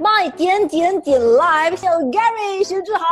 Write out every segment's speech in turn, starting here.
麦点点点 live，小 Gary 徐志豪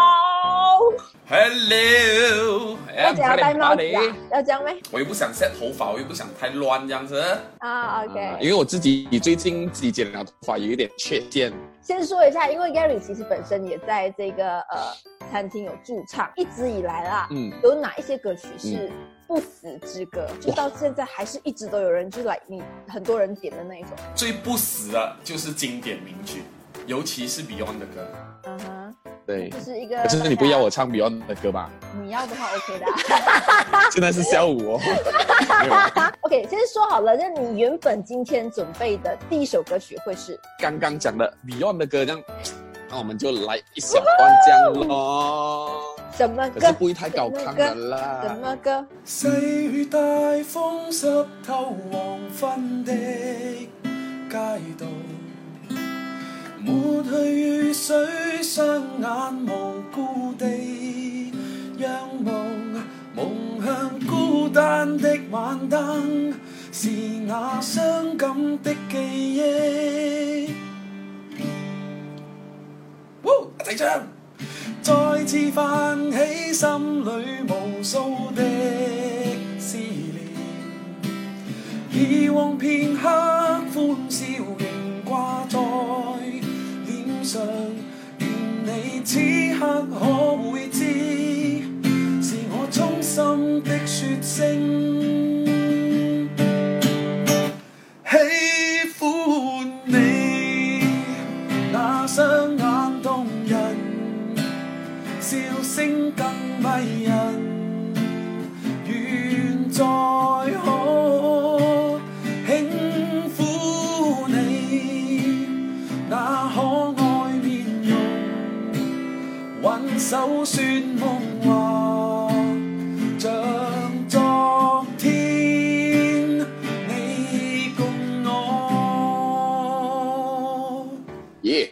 ，Hello，要剪样戴帽子啊，要这样没？我又不想剪头发，我又不想太乱这样子啊。OK，因为我自己最近自己剪了头发，有一点缺件。先说一下，因为 Gary 其实本身也在这个呃餐厅有驻唱，一直以来啦，嗯，有哪一些歌曲是不死之歌，就到现在还是一直都有人就来，你很多人点的那一种。最不死的就是经典名曲。尤其是 Beyond 的歌，嗯哼，对，就是一个，就是你不要我唱 Beyond 的歌吧？你要的话，OK 的。现在是下午，OK，哦。先 说好了，那你原本今天准备的第一首歌曲会是刚刚讲的 Beyond 的歌，这样，那我们就来一小段这样喽。什么歌？不会太高亢的啦。什么歌？抹去雨水，双眼无故地，仰望望向孤单的晚灯，是那伤感的记忆。呜，齐唱，再次泛起心里无数的思念，以往片刻欢笑仍挂在。愿你此刻可会知，是我衷心的说声。手说梦话，像昨天你共我。耶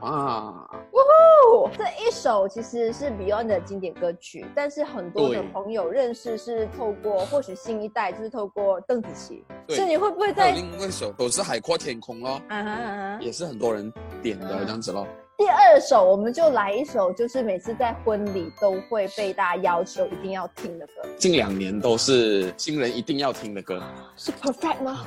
啊！哇哦！这一首其实是 Beyond 的经典歌曲，但是很多的朋友认识是透过，或许新一代就是透过邓紫棋。是你会不会在另一首都是海阔天空咯？嗯嗯嗯，也是很多人点的这样子咯。第二首，我们就来一首，就是每次在婚礼都会被大家要求一定要听的歌。近两年都是新人一定要听的歌，是《Perfect》吗？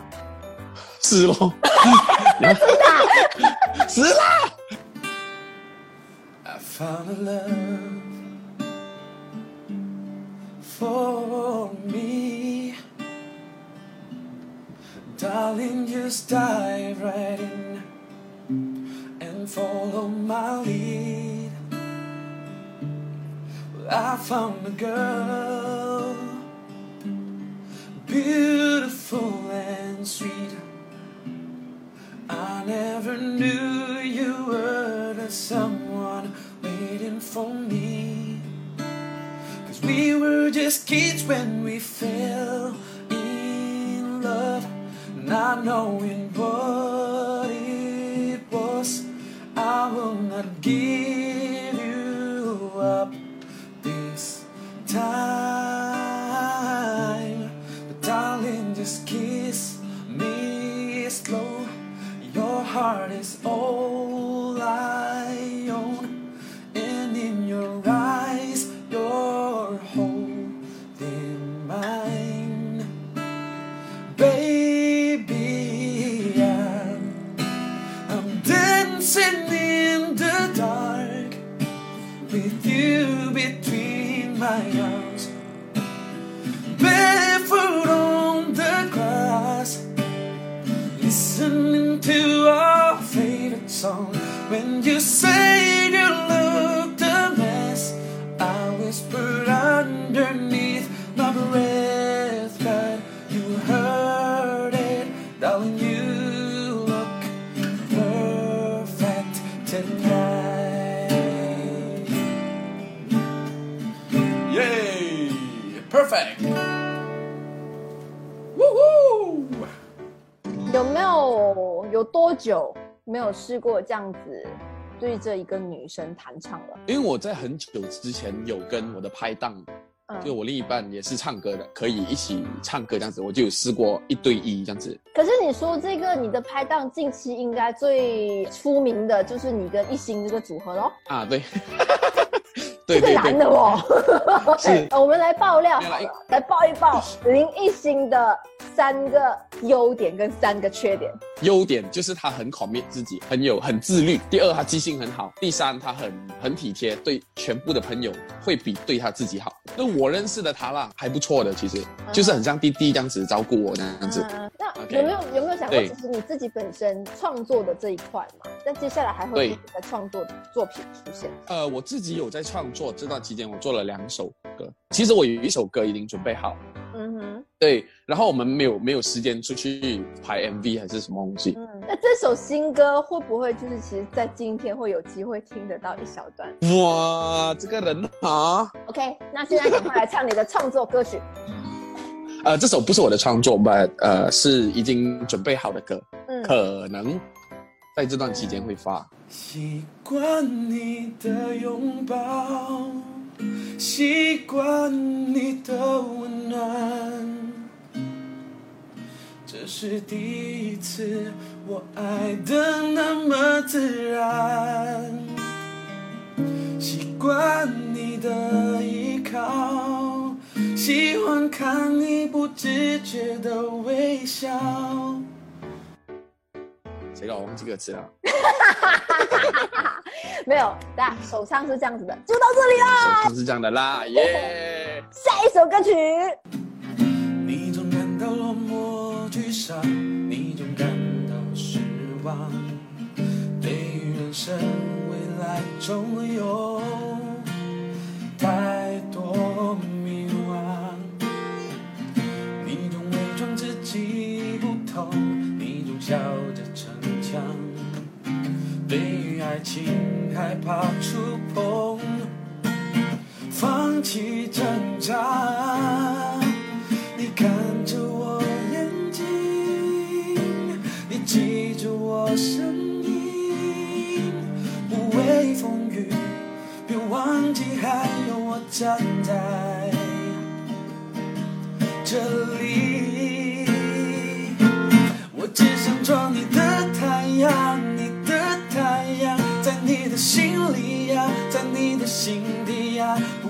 是喽！right in. follow my lead. I found a girl, beautiful and sweet. I never knew you were the someone waiting for me. Cause we were just kids when we fell in love, not knowing what. pergi Perfect！有没有有多久没有试过这样子对着一个女生弹唱了？因为我在很久之前有跟我的拍档，就我另一半也是唱歌的，可以一起唱歌这样子，我就有试过一对一这样子。可是你说这个，你的拍档近期应该最出名的就是你跟一兴这个组合喽？啊，对。这个男的哦，是。我们来爆料，来爆一爆林依新的三个优点跟三个缺点。优点就是他很考 t 自己，很有很自律。第二，他记性很好。第三，他很很体贴，对全部的朋友会比对他自己好。那我认识的他啦，还不错的，其实就是很像弟弟这样子照顾我那样子。有没有有没有想过，就是你自己本身创作的这一块嘛？那接下来还会在创作作品出现？呃，我自己有在创作，这段期间我做了两首歌。其实我有一首歌已经准备好了。嗯哼。对，然后我们没有没有时间出去拍 MV 还是什么东西。嗯。那这首新歌会不会就是其实，在今天会有机会听得到一小段？哇，这个人啊！OK，那现在赶快来唱你的创作歌曲。呃，这首不是我的创作，吧？呃是已经准备好的歌，可能在这段期间会发。习惯你的拥抱，习惯你的温暖，这是第一次我爱的那么自然，习惯你的依靠。喜欢看你不自觉的微笑。谁搞？我忘记个词了。没有，家首唱是这样子的，就到这里啦。不是这样的啦，耶！下一首歌曲。怕触碰，放弃挣扎。你看着我眼睛，你记住我声音。无畏风雨，别忘记还有我站在。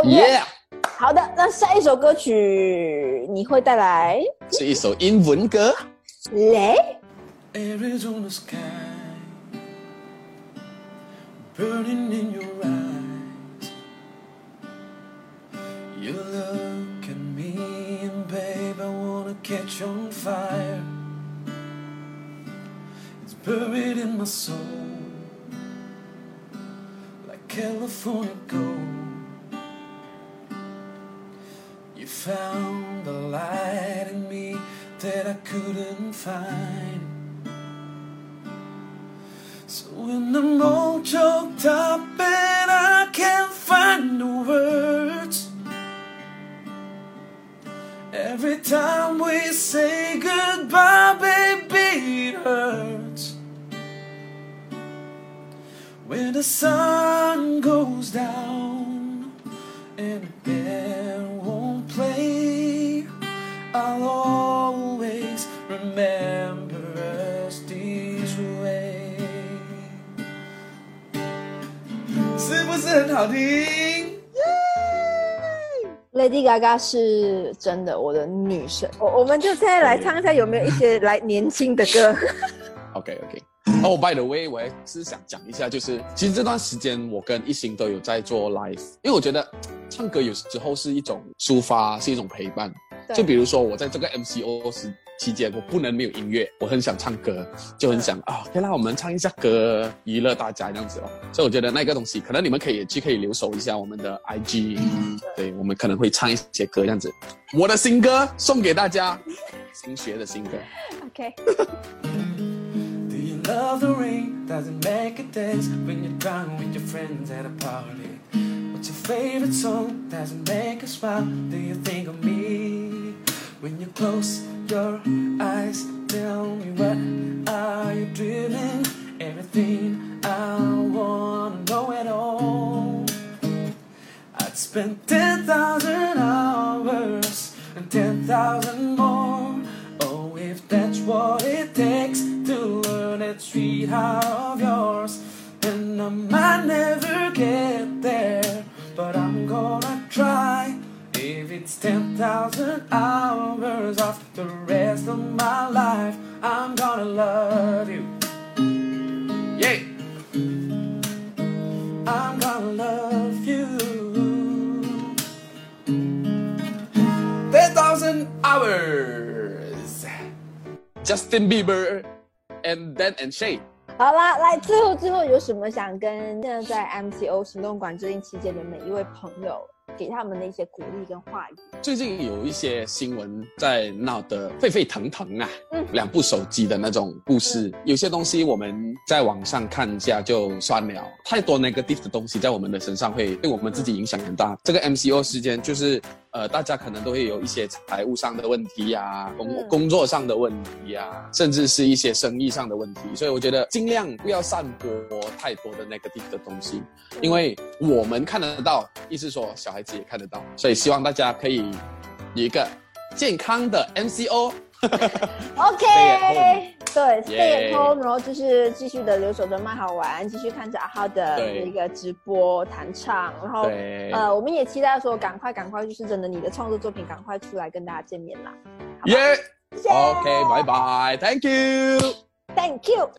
哦耶！耶！好的，那下一首歌曲你会带来是一首英文歌。雷？ Arizona sky burning in your eyes. You look at me and babe, I wanna catch on fire. It's buried in my soul like California gold. You found the light in me that I couldn't find. So when I'm all choked up and I can't find the words, every time we say goodbye, baby, it hurts. When the sun goes down and 是不是很好听？Lady Gaga 是真的，我的女神。我我们就再来唱一下，有没有一些来年轻的歌？OK OK。Oh by the way，我也是想讲一下，就是其实这段时间我跟一心都有在做 live，因为我觉得唱歌有时候是一种抒发，是一种陪伴。就比如说，我在这个 M C O 时期间，我不能没有音乐。我很想唱歌，就很想啊，可以让我们唱一下歌，娱乐大家这样子哦。所以我觉得那个东西，可能你们可以去可以留守一下我们的 I G，对我们可能会唱一些歌这样子。我的新歌送给大家，新学的新歌。Okay。When you close your eyes, tell me what are you dreaming? Everything I wanna know at all. I'd spend 10,000 hours and 10,000 more. Oh, if that's what it takes to learn that sweetheart of yours. And I might never get there, but I'm gonna try. If it's 10,000 hours of the rest of my life, I'm gonna love you. Yeah! I'm gonna love you. 10,000 hours. Justin Bieber and Dan and Shay。好啦，来最后最后有什么想跟现在在 MCO 行动管制令期间的每一位朋友， 给他们的一些鼓励跟话语。最近有一些新闻在闹得沸沸腾腾啊，嗯，两部手机的那种故事。有些东西我们在网上看一下就算了，太多 negative 的东西在我们的身上会对我们自己影响很大。这个 MCO 时间就是，呃，大家可能都会有一些财务上的问题呀，工工作上的问题呀，甚至是一些生意上的问题。所以我觉得尽量不要散播太多的 negative 的东西，因为我们看得到，意思说小孩。也看得到，所以希望大家可以有一个健康的 MCO，OK，对，home，然后就是继续的留守着麦好玩，继续看着阿浩的一个直播弹唱，然后呃，我们也期待说赶快赶快，就是真的你的创作作品赶快出来跟大家见面啦。耶，OK，拜拜，Thank you，Thank you。